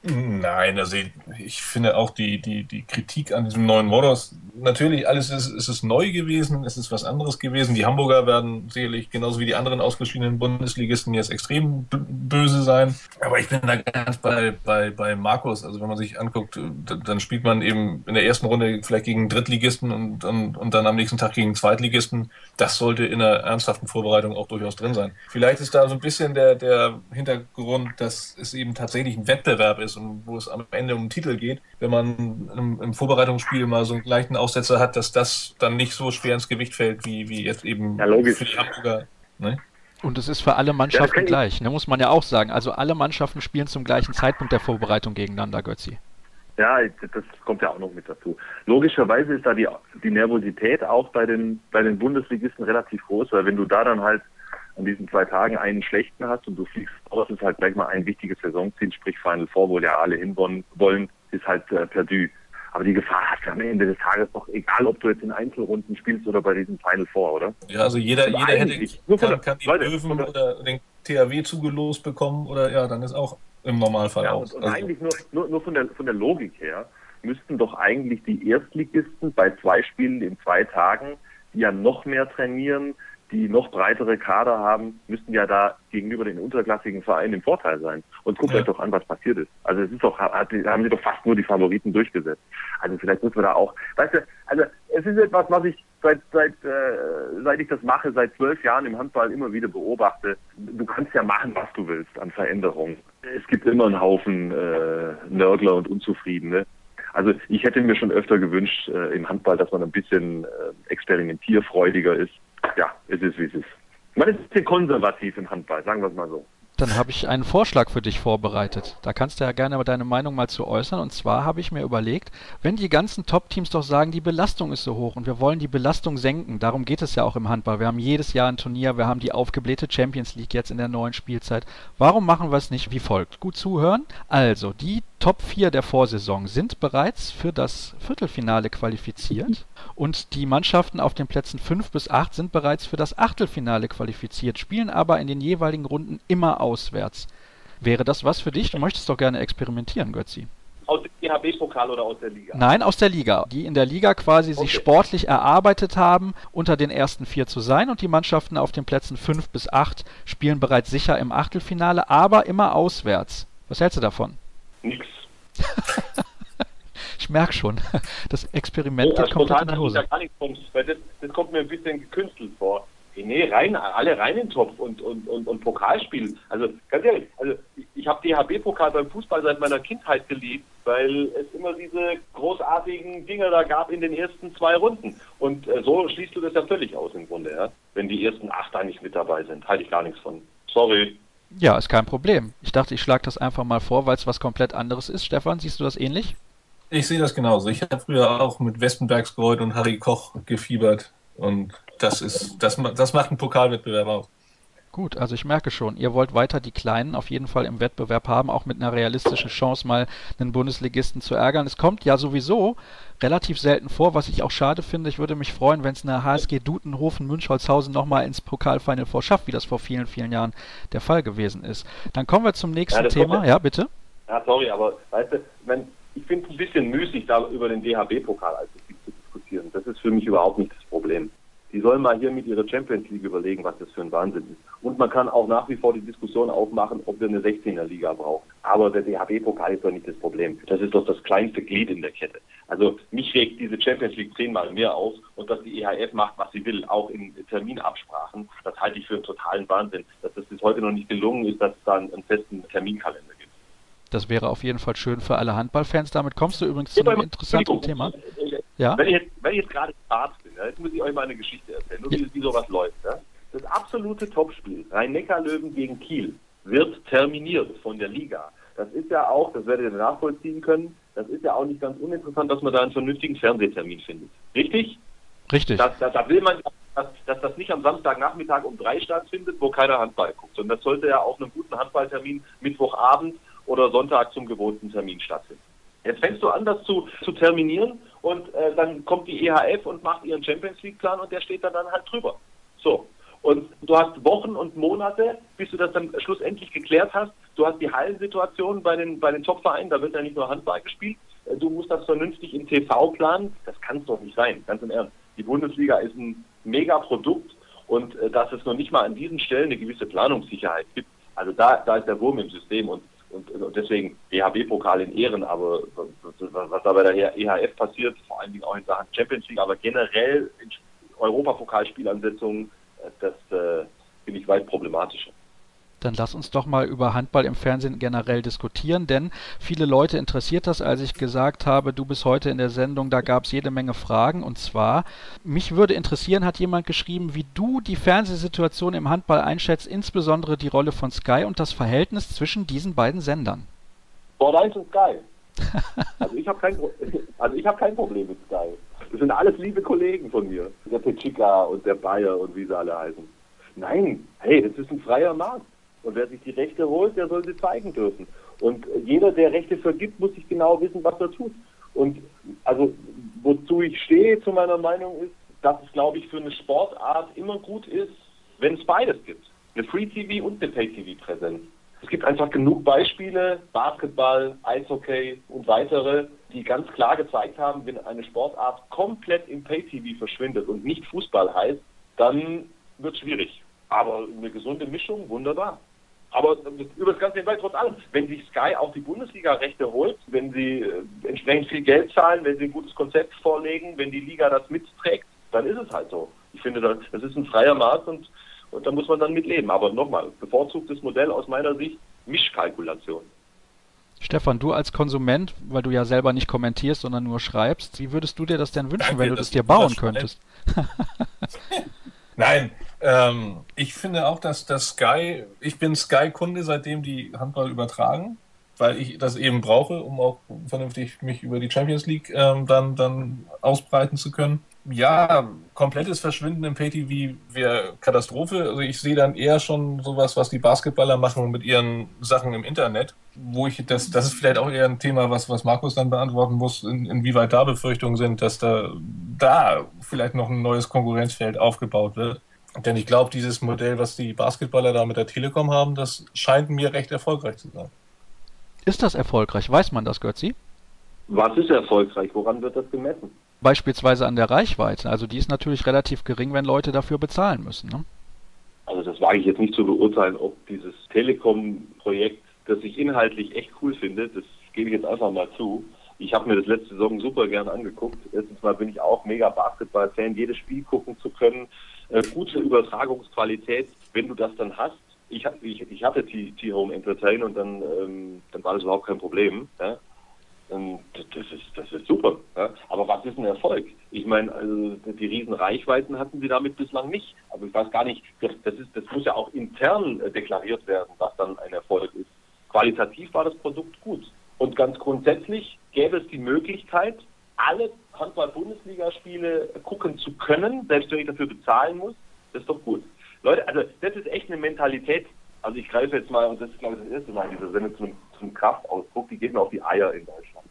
Nein, also ich, ich, finde auch die, die, die Kritik an diesem neuen Modus, natürlich alles ist, ist es neu gewesen, es ist was anderes gewesen. Die Hamburger werden sicherlich genauso wie die anderen ausgeschiedenen Bundesligisten jetzt extrem böse sein. Aber ich bin da ganz bei, bei, bei Markus. Also wenn man sich anguckt, dann spielt man eben in der ersten Runde vielleicht gegen Drittligisten und, und, und dann am nächsten Tag gegen Zweitligisten. Das sollte in einer ernsthaften Vorbereitung auch durchaus drin sein. Vielleicht ist da so ein bisschen der, der Hintergrund, dass es eben tatsächlich ein Wettbewerb ist ist und wo es am Ende um den Titel geht, wenn man im, im, Vorbereitungsspiel mal so einen gleichen Aussetzer hat, dass das dann nicht so schwer ins Gewicht fällt, wie, wie jetzt eben ja, logisch. für die Hamburger. Ne? Und es ist für alle Mannschaften ja, gleich, ne, muss man ja auch sagen. Also alle Mannschaften spielen zum gleichen Zeitpunkt der Vorbereitung gegeneinander, Götzi. Ja, das kommt ja auch noch mit dazu. Logischerweise ist da die, die Nervosität auch bei den, bei den Bundesligisten relativ groß, weil wenn du da dann halt an diesen zwei Tagen einen schlechten hast und du fliegst raus, ist halt gleich mal ein wichtiges Saisonziel, sprich Final Four, wo ja alle hinwollen, ist halt äh, perdu. Aber die Gefahr hast du am Ende des Tages doch, egal ob du jetzt in Einzelrunden spielst oder bei diesem Final Four, oder? Ja, also jeder, also jeder hätte nur kann, der, kann die Leute, Löwen oder den THW zugelost bekommen oder ja, dann ist auch im Normalfall ja, aus. Und, und also. eigentlich nur, nur, nur von, der, von der Logik her müssten doch eigentlich die Erstligisten bei zwei Spielen in zwei Tagen, ja noch mehr trainieren, die noch breitere Kader haben, müssten ja da gegenüber den unterklassigen Vereinen im Vorteil sein. Und guckt ja. euch doch an, was passiert ist. Also es ist doch, haben sie doch fast nur die Favoriten durchgesetzt. Also vielleicht müssen wir da auch, weißt du, also es ist etwas, was ich seit seit äh, seit ich das mache, seit zwölf Jahren im Handball immer wieder beobachte. Du kannst ja machen, was du willst an Veränderungen. Es gibt immer einen Haufen äh, Nörgler und Unzufriedene. Also ich hätte mir schon öfter gewünscht äh, im Handball, dass man ein bisschen äh, experimentierfreudiger ist ja, es ist wie es ist. Man ist ein bisschen konservativ im Handball, sagen wir es mal so. Dann habe ich einen Vorschlag für dich vorbereitet. Da kannst du ja gerne deine Meinung mal zu äußern. Und zwar habe ich mir überlegt, wenn die ganzen Top-Teams doch sagen, die Belastung ist so hoch und wir wollen die Belastung senken, darum geht es ja auch im Handball. Wir haben jedes Jahr ein Turnier, wir haben die aufgeblähte Champions League jetzt in der neuen Spielzeit. Warum machen wir es nicht wie folgt? Gut zuhören. Also, die Top 4 der Vorsaison sind bereits für das Viertelfinale qualifiziert und die Mannschaften auf den Plätzen 5 bis 8 sind bereits für das Achtelfinale qualifiziert, spielen aber in den jeweiligen Runden immer auswärts. Wäre das was für dich? Du möchtest doch gerne experimentieren, Götzi. aus dem DHB-Pokal oder aus der Liga? Nein, aus der Liga. Die in der Liga quasi Okay. sich sportlich erarbeitet haben, unter den ersten vier zu sein und die Mannschaften auf den Plätzen fünf bis acht spielen bereits sicher im Achtelfinale, aber immer auswärts. Was hältst du davon? Nix. Ich merke schon, das Experiment Ja, geht komplett in die Hose. gar nichts von, weil das, das kommt mir ein bisschen gekünstelt vor. Nee, Nee, rein, alle rein in den Topf und, und, und, und Pokalspiel. Also ganz ehrlich, also ich, ich habe DHB-Pokal beim Fußball seit meiner Kindheit geliebt, weil es immer diese großartigen Dinge da gab in den ersten zwei Runden. Und äh, so schließt du das ja völlig aus im Grunde, ja. Wenn die ersten acht da nicht mit dabei sind, halte ich gar nichts von. Sorry. Ja, ist kein Problem. Ich dachte, ich schlage das einfach mal vor, weil es was komplett anderes ist. Stefan, siehst du das ähnlich? Ich sehe das genauso. Ich habe früher auch mit Westenbergsgold und Harry Koch gefiebert. Und das ist, das, das macht einen Pokalwettbewerb aus. Gut, also ich merke schon, ihr wollt weiter die Kleinen auf jeden Fall im Wettbewerb haben, auch mit einer realistischen Chance mal einen Bundesligisten zu ärgern. Es kommt ja sowieso relativ selten vor, was ich auch schade finde. Ich würde mich freuen, wenn es eine HSG Dutenhofen Münchholzhausen nochmal ins Pokalfinal vor schafft, wie das vor vielen, vielen Jahren der Fall gewesen ist. Dann kommen wir zum nächsten Ja, Thema. ja- Ja, bitte. Ja, sorry, aber weißt du, wenn, ich finde es ein bisschen müßig, da über den DHB-Pokal als zu diskutieren. Das ist für mich überhaupt nicht das Problem. Die sollen mal hier mit ihrer Champions League überlegen, was das für ein Wahnsinn ist. Und man kann auch nach wie vor die Diskussion aufmachen, ob wir eine 16er-Liga brauchen. Aber der DHB-Pokal ist doch nicht das Problem. Das ist doch das kleinste Glied in der Kette. Also mich regt diese Champions League zehnmal mehr auf und dass die EHF macht, was sie will, auch in Terminabsprachen, das halte ich für einen totalen Wahnsinn. Dass das bis heute noch nicht gelungen ist, dass es da einen, einen festen Terminkalender gibt. Das wäre auf jeden Fall schön für alle Handballfans. Damit kommst du übrigens zu einem interessanten Thema. Ja? Wenn ich jetzt, wenn ich jetzt gerade Arzt bin, ja, jetzt muss ich euch mal eine Geschichte erzählen, nur Ja. wie, wie sowas läuft. Ja. Das absolute Topspiel, Rhein-Neckar-Löwen gegen Kiel, wird terminiert von der Liga. Das ist ja auch, das werdet ihr nachvollziehen können, das ist ja auch nicht ganz uninteressant, dass man da einen vernünftigen Fernsehtermin findet. Richtig? Richtig. Da, da, will man, dass, dass das nicht am Samstagnachmittag um drei stattfindet, wo keiner Handball guckt. Und das sollte ja auch einem guten Handballtermin Mittwochabend oder Sonntag zum gewohnten Termin stattfinden. Jetzt fängst du an, das zu, zu terminieren und äh, dann kommt die EHF und macht ihren Champions League Plan und der steht dann, dann halt drüber. So. Und du hast Wochen und Monate, bis du das dann schlussendlich geklärt hast. Du hast die Hallensituation bei den, bei den Top-Vereinen, da wird ja nicht nur Handball gespielt. Äh, Du musst das vernünftig in TV planen. Das kann es doch nicht sein, ganz im Ernst. Die Bundesliga ist ein Mega-Produkt und äh, dass es noch nicht mal an diesen Stellen eine gewisse Planungssicherheit gibt. Also da, da ist der Wurm im System und, und, deswegen DHB-Pokal in Ehren, aber was, da bei der EHF passiert, vor allen Dingen auch in Sachen Champions League, aber generell in Europapokalspielansetzungen, äh, das äh, finde ich weit problematischer. Dann lass uns doch mal über Handball im Fernsehen generell diskutieren, denn viele Leute interessiert das, als ich gesagt habe, du bist heute in der Sendung, da gab es jede Menge Fragen. Und zwar, mich würde interessieren, hat jemand geschrieben, wie du die Fernsehsituation im Handball einschätzt, insbesondere die Rolle von Sky und das Verhältnis zwischen diesen beiden Sendern. Sport 1 und Sky. Also ich habe kein, also hab kein Problem mit Sky. Das sind alles liebe Kollegen von mir. Der Petschika und der Bayer und wie sie alle heißen. Nein, hey, es ist ein freier Markt. Und wer sich die Rechte holt, der soll sie zeigen dürfen. Und jeder, der Rechte vergibt, muss sich genau wissen, was er tut. Und also wozu ich stehe, zu meiner Meinung ist, dass es, glaube ich, für eine Sportart immer gut ist, wenn es beides gibt. Eine Free-TV und eine Pay-TV-Präsenz. Es gibt einfach genug Beispiele, Basketball, Eishockey und weitere, die ganz klar gezeigt haben, wenn eine Sportart komplett im Pay-TV verschwindet und nicht Fußball heißt, dann wird es schwierig. Aber eine gesunde Mischung, wunderbar. Aber über das ganze hinweg, trotz allem, wenn sich Sky auch die Bundesliga-Rechte holt, wenn sie äh, entsprechend viel Geld zahlen, wenn sie ein gutes Konzept vorlegen, wenn die Liga das mitträgt, dann ist es halt so. Ich finde, das ist ein freier Markt und, und da muss man dann mit leben. Aber nochmal, bevorzugtes Modell aus meiner Sicht, Mischkalkulation. Stefan, du als Konsument, weil du ja selber nicht kommentierst, sondern nur schreibst, wie würdest du dir das denn wünschen, Danke, wenn du das dir bauen könntest? Nein, ähm, ich finde auch, dass das Sky, ich bin Sky-Kunde, seitdem die Handball übertragen, weil ich das eben brauche, um auch vernünftig mich über die Champions League ähm, dann, dann ausbreiten zu können. Ja, komplettes Verschwinden im Pay-TV wäre Katastrophe. Also ich sehe dann eher schon sowas, was die Basketballer machen mit ihren Sachen im Internet, wo ich das, das ist vielleicht auch eher ein Thema, was, was Markus dann beantworten muss, in, inwieweit da Befürchtungen sind, dass da, da vielleicht noch ein neues Konkurrenzfeld aufgebaut wird. Denn ich glaube, dieses Modell, was die Basketballer da mit der Telekom haben, das scheint mir recht erfolgreich zu sein. Ist das erfolgreich? Weiß man das, Götzi? Was ist erfolgreich? Woran wird das gemessen? Beispielsweise an der Reichweite. Also die ist natürlich relativ gering, wenn Leute dafür bezahlen müssen. Ne? Also das wage ich jetzt nicht zu beurteilen, ob dieses Telekom-Projekt, das ich inhaltlich echt cool finde, das gebe ich jetzt einfach mal zu. Ich habe mir das letzte Saison super gern angeguckt. Erstens mal bin ich auch mega Basketball-Fan, jedes Spiel gucken zu können, äh, gute Übertragungsqualität, wenn du das dann hast. Ich, ich, ich hatte T-Home Entertain und dann, ähm, dann war das überhaupt kein Problem. Ja? Das ist, das ist super. Ja? Aber was ist ein Erfolg? Ich meine, also die riesen Reichweiten hatten sie damit bislang nicht. Aber ich weiß gar nicht, das, das, ist, das muss ja auch intern äh, deklariert werden, was dann ein Erfolg ist. Qualitativ war das Produkt gut. Und ganz grundsätzlich gäbe es die Möglichkeit, alle Handball-Bundesligaspiele gucken zu können, selbst wenn ich dafür bezahlen muss. Das ist doch gut. Leute, also das ist echt eine Mentalität. Also ich greife jetzt mal, und das ist glaube ich das erste Mal in dieser Sendung zum, zum Kraftausdruck, die geht mir auf die Eier in Deutschland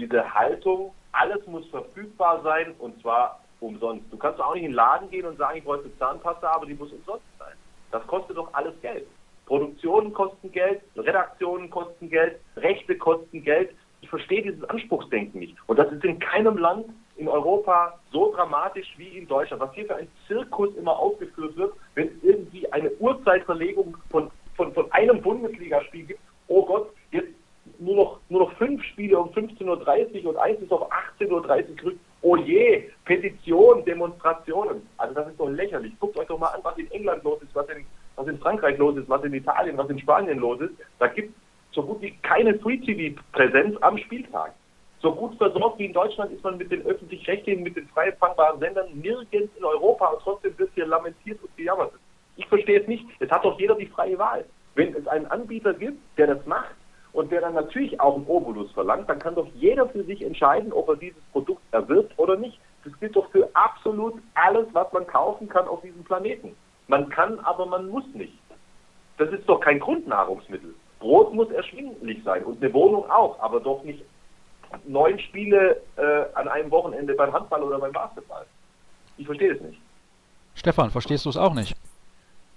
diese Haltung, alles muss verfügbar sein und zwar umsonst. Du kannst auch nicht in den Laden gehen und sagen, ich wollte Zahnpasta, aber die muss umsonst sein. Das kostet doch alles Geld. Produktionen kosten Geld, Redaktionen kosten Geld, Rechte kosten Geld. Ich verstehe dieses Anspruchsdenken nicht. Und das ist in keinem Land in Europa so dramatisch wie in Deutschland. Was hier für ein Zirkus immer aufgeführt wird, wenn es irgendwie eine Uhrzeitverlegung von, von, von einem Bundesligaspiel gibt. Oh Gott, jetzt nur noch, nur noch fünf Spiele um 15.30 Uhr und eins ist auf 18.30 Uhr gerückt. Oh je, Petition, Demonstrationen. Also das ist doch lächerlich. Guckt euch doch mal an, was in England los ist, was in, was in Frankreich los ist, was in Italien, was in Spanien los ist. Da gibt es so gut wie keine Free-TV-Präsenz am Spieltag. So gut versorgt wie in Deutschland ist man mit den öffentlich-rechtlichen, mit den frei empfangbaren Sendern nirgends in Europa und trotzdem wird hier lamentiert und gejammert. Ich verstehe es nicht. Es hat doch jeder die freie Wahl. Wenn es einen Anbieter gibt, der das macht, und der dann natürlich auch einen Obolus verlangt, dann kann doch jeder für sich entscheiden, ob er dieses Produkt erwirbt oder nicht. Das gilt doch für absolut alles, was man kaufen kann auf diesem Planeten. Man kann, aber man muss nicht. Das ist doch kein Grundnahrungsmittel. Brot muss erschwinglich sein und eine Wohnung auch, aber doch nicht neun Spiele äh, an einem Wochenende beim Handball oder beim Basketball. Ich verstehe es nicht. Stefan, verstehst du es auch nicht?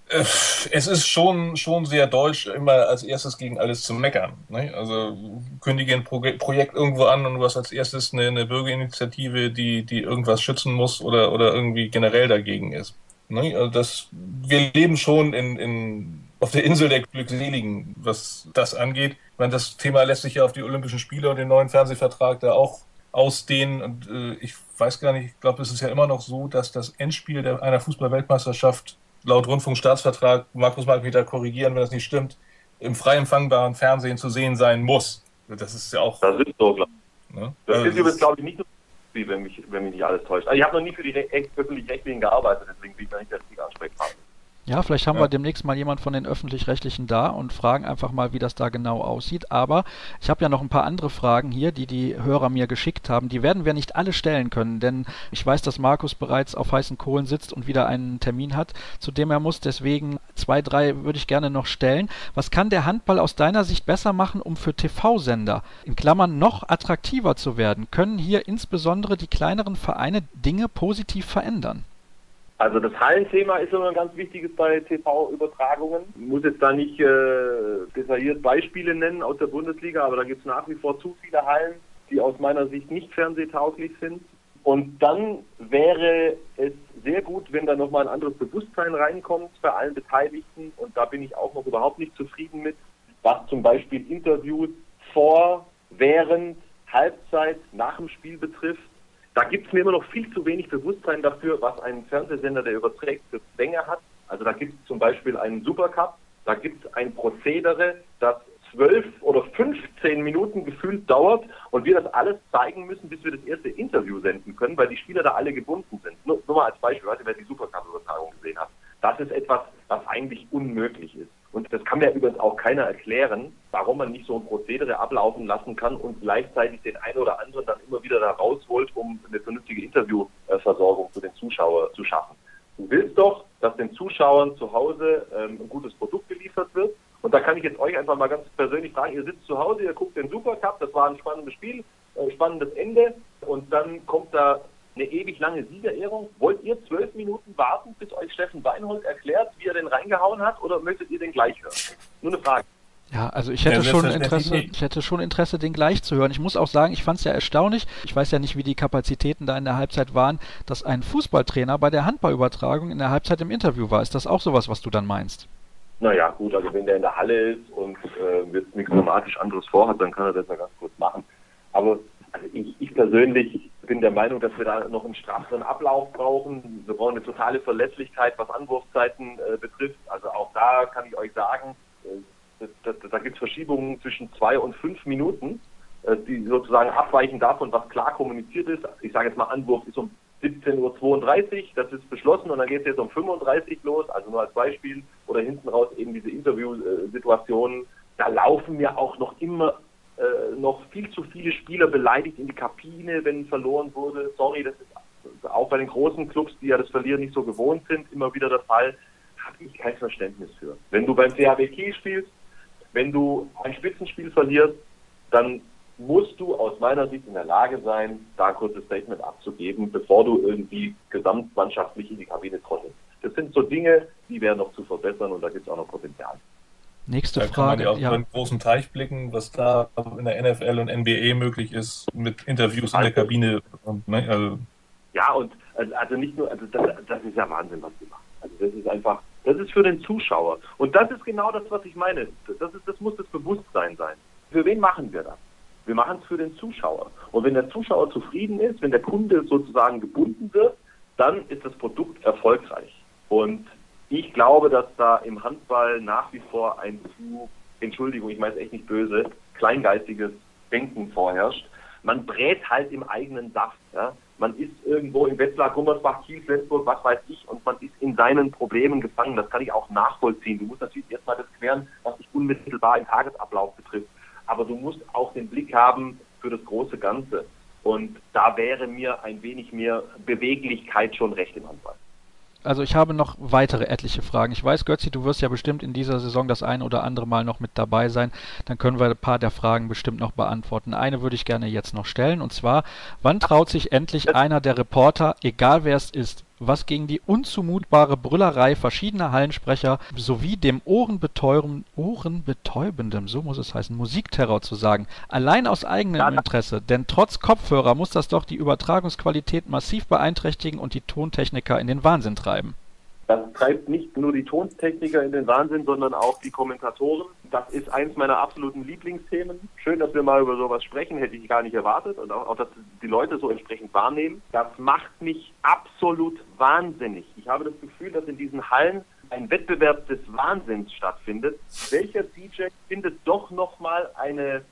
Äh, es ist schon, schon sehr deutsch, immer als erstes gegen alles zu meckern. Ne? Also kündige ein Pro Projekt irgendwo an und du hast als erstes eine, eine, Bürgerinitiative, die, die irgendwas schützen muss oder, oder irgendwie generell dagegen ist. Ne? Also das, wir leben schon in, in, auf der Insel der Glückseligen, was das angeht. Ich meine, das Thema lässt sich ja auf die Olympischen Spiele und den neuen Fernsehvertrag da auch ausdehnen. Und äh, ich weiß gar nicht, ich glaube, es ist ja immer noch so, dass das Endspiel der, einer Fußball-Weltmeisterschaft laut Rundfunkstaatsvertrag, Markus mag mich da korrigieren, wenn das nicht stimmt, im frei empfangbaren Fernsehen zu sehen sein muss. Das ist ja auch. Das ist so, glaube ich. Ne? Das also ist übrigens, glaube ich, nicht so, wenn mich, wenn mich nicht alles täuscht. Also ich habe noch nie für die öffentlich-rechtlichen gearbeitet, deswegen bin ich da nicht der richtige Ansprechpartner. Ja, vielleicht haben ja. wir demnächst mal jemand von den öffentlich-rechtlichen da und fragen einfach mal, wie das da genau aussieht. Aber ich habe ja noch ein paar andere Fragen hier, die die Hörer mir geschickt haben. Die werden wir nicht alle stellen können, denn ich weiß, dass Markus bereits auf heißen Kohlen sitzt und wieder einen Termin hat, zu dem er muss. Deswegen zwei, drei würde ich gerne noch stellen. Was kann der Handball aus deiner Sicht besser machen, um für TV-Sender in Klammern noch attraktiver zu werden? Können hier insbesondere die kleineren Vereine Dinge positiv verändern? Also das Hallenthema ist immer ein ganz wichtiges bei TV-Übertragungen. Ich muss jetzt da nicht äh, detailliert Beispiele nennen aus der Bundesliga, aber da gibt es nach wie vor zu viele Hallen, die aus meiner Sicht nicht fernsehtauglich sind. Und dann wäre es sehr gut, wenn da nochmal ein anderes Bewusstsein reinkommt bei allen Beteiligten. Und da bin ich auch noch überhaupt nicht zufrieden mit, was zum Beispiel Interviews vor, während, Halbzeit, nach dem Spiel betrifft da gibt es mir immer noch viel zu wenig Bewusstsein dafür, was ein Fernsehsender, der überträgt, für Zwänge hat. Also da gibt es zum Beispiel einen Supercup, da gibt es ein Prozedere, das zwölf oder 15 Minuten gefühlt dauert und wir das alles zeigen müssen, bis wir das erste Interview senden können, weil die Spieler da alle gebunden sind. Nur, nur mal als Beispiel, weiß nicht, wer die Supercup-Übertragung gesehen hat. Das ist etwas, was eigentlich unmöglich ist. Und das kann mir übrigens auch keiner erklären, warum man nicht so ein Prozedere ablaufen lassen kann und gleichzeitig den einen oder anderen dann immer wieder da rausholt, um eine vernünftige Interviewversorgung für den Zuschauer zu schaffen. Du willst doch, dass den Zuschauern zu Hause ähm, ein gutes Produkt geliefert wird. Und da kann ich jetzt euch einfach mal ganz persönlich fragen, ihr sitzt zu Hause, ihr guckt den Supercup, das war ein spannendes Spiel, äh, spannendes Ende und dann kommt da eine ewig lange Siegerehrung. Wollt ihr zwölf Minuten warten, bis euch Steffen Weinhold erklärt, wie er den reingehauen hat, oder möchtet ihr den gleich hören? Nur eine Frage. Ja, also ich hätte, schon Interesse, ich hätte schon Interesse, den gleich zu hören. Ich muss auch sagen, ich fand es ja erstaunlich. Ich weiß ja nicht, wie die Kapazitäten da in der Halbzeit waren, dass ein Fußballtrainer bei der Handballübertragung in der Halbzeit im Interview war. Ist das auch sowas, was du dann meinst? Naja, gut, also wenn der in der Halle ist und äh, jetzt nichts dramatisch anderes vorhat, dann kann er das ja ganz kurz machen. Aber also ich, ich persönlich bin der Meinung, dass wir da noch einen strafferen Ablauf brauchen. Wir brauchen eine totale Verlässlichkeit, was Anwurfzeiten äh, betrifft. Also auch da kann ich euch sagen, äh, da, da, gibt es Verschiebungen zwischen zwei und fünf Minuten, äh, die sozusagen abweichen davon, was klar kommuniziert ist. Ich sage jetzt mal, Anwurf ist um 17.32 Uhr, das ist beschlossen und dann geht es jetzt um 35 los, also nur als Beispiel. Oder hinten raus eben diese Interviewsituationen. Da laufen mir auch noch immer äh, noch viel zu viele Spieler beleidigt in die Kabine, wenn verloren wurde. Sorry, das ist auch bei den großen Clubs, die ja das Verlieren nicht so gewohnt sind, immer wieder der Fall. Habe ich kein Verständnis für. Wenn du beim CHW Kiel spielst, wenn du ein Spitzenspiel verlierst, dann musst du aus meiner Sicht in der Lage sein, da ein kurzes Statement abzugeben, bevor du irgendwie gesamtmannschaftlich in die Kabine trottelst. Das sind so Dinge, die wären noch zu verbessern und da gibt es auch noch Potenzial. Nächste da Frage. Kann man ja auch ja. über einen großen Teich blicken, was da in der NFL und NBA möglich ist, mit Interviews also, in der Kabine. Und, ne, also. Ja, und also nicht nur, also das, das ist ja Wahnsinn, was die machen. Also das ist einfach, das ist für den Zuschauer. Und das ist genau das, was ich meine. Das, ist, das muss das Bewusstsein sein. Für wen machen wir das? Wir machen es für den Zuschauer. Und wenn der Zuschauer zufrieden ist, wenn der Kunde sozusagen gebunden wird, dann ist das Produkt erfolgreich. Und ich glaube, dass da im Handball nach wie vor ein zu, Entschuldigung, ich meine es echt nicht böse, kleingeistiges Denken vorherrscht. Man brät halt im eigenen Saft. Ja? Man ist irgendwo in Wetzlar, Gummersbach, Kiel, Flensburg, was weiß ich, und man ist in seinen Problemen gefangen. Das kann ich auch nachvollziehen. Du musst natürlich erstmal das klären, was dich unmittelbar im Tagesablauf betrifft. Aber du musst auch den Blick haben für das große Ganze. Und da wäre mir ein wenig mehr Beweglichkeit schon recht im Handball also ich habe noch weitere etliche Fragen. Ich weiß, Götzi, du wirst ja bestimmt in dieser Saison das ein oder andere Mal noch mit dabei sein. Dann können wir ein paar der Fragen bestimmt noch beantworten. Eine würde ich gerne jetzt noch stellen und zwar, wann traut sich endlich einer der Reporter, egal wer es ist, was gegen die unzumutbare Brüllerei verschiedener Hallensprecher sowie dem ohrenbetäubenden, ohrenbetäubendem, so muss es heißen, Musikterror zu sagen. Allein aus eigenem Interesse, denn trotz Kopfhörer muss das doch die Übertragungsqualität massiv beeinträchtigen und die Tontechniker in den Wahnsinn treiben. Das treibt nicht nur die Tontechniker in den Wahnsinn, sondern auch die Kommentatoren. Das ist eins meiner absoluten Lieblingsthemen. Schön, dass wir mal über sowas sprechen, hätte ich gar nicht erwartet. Und auch, auch dass die Leute so entsprechend wahrnehmen. Das macht mich absolut wahnsinnig. Ich habe das Gefühl, dass in diesen Hallen ein Wettbewerb des Wahnsinns stattfindet. Welcher DJ findet doch nochmal eine,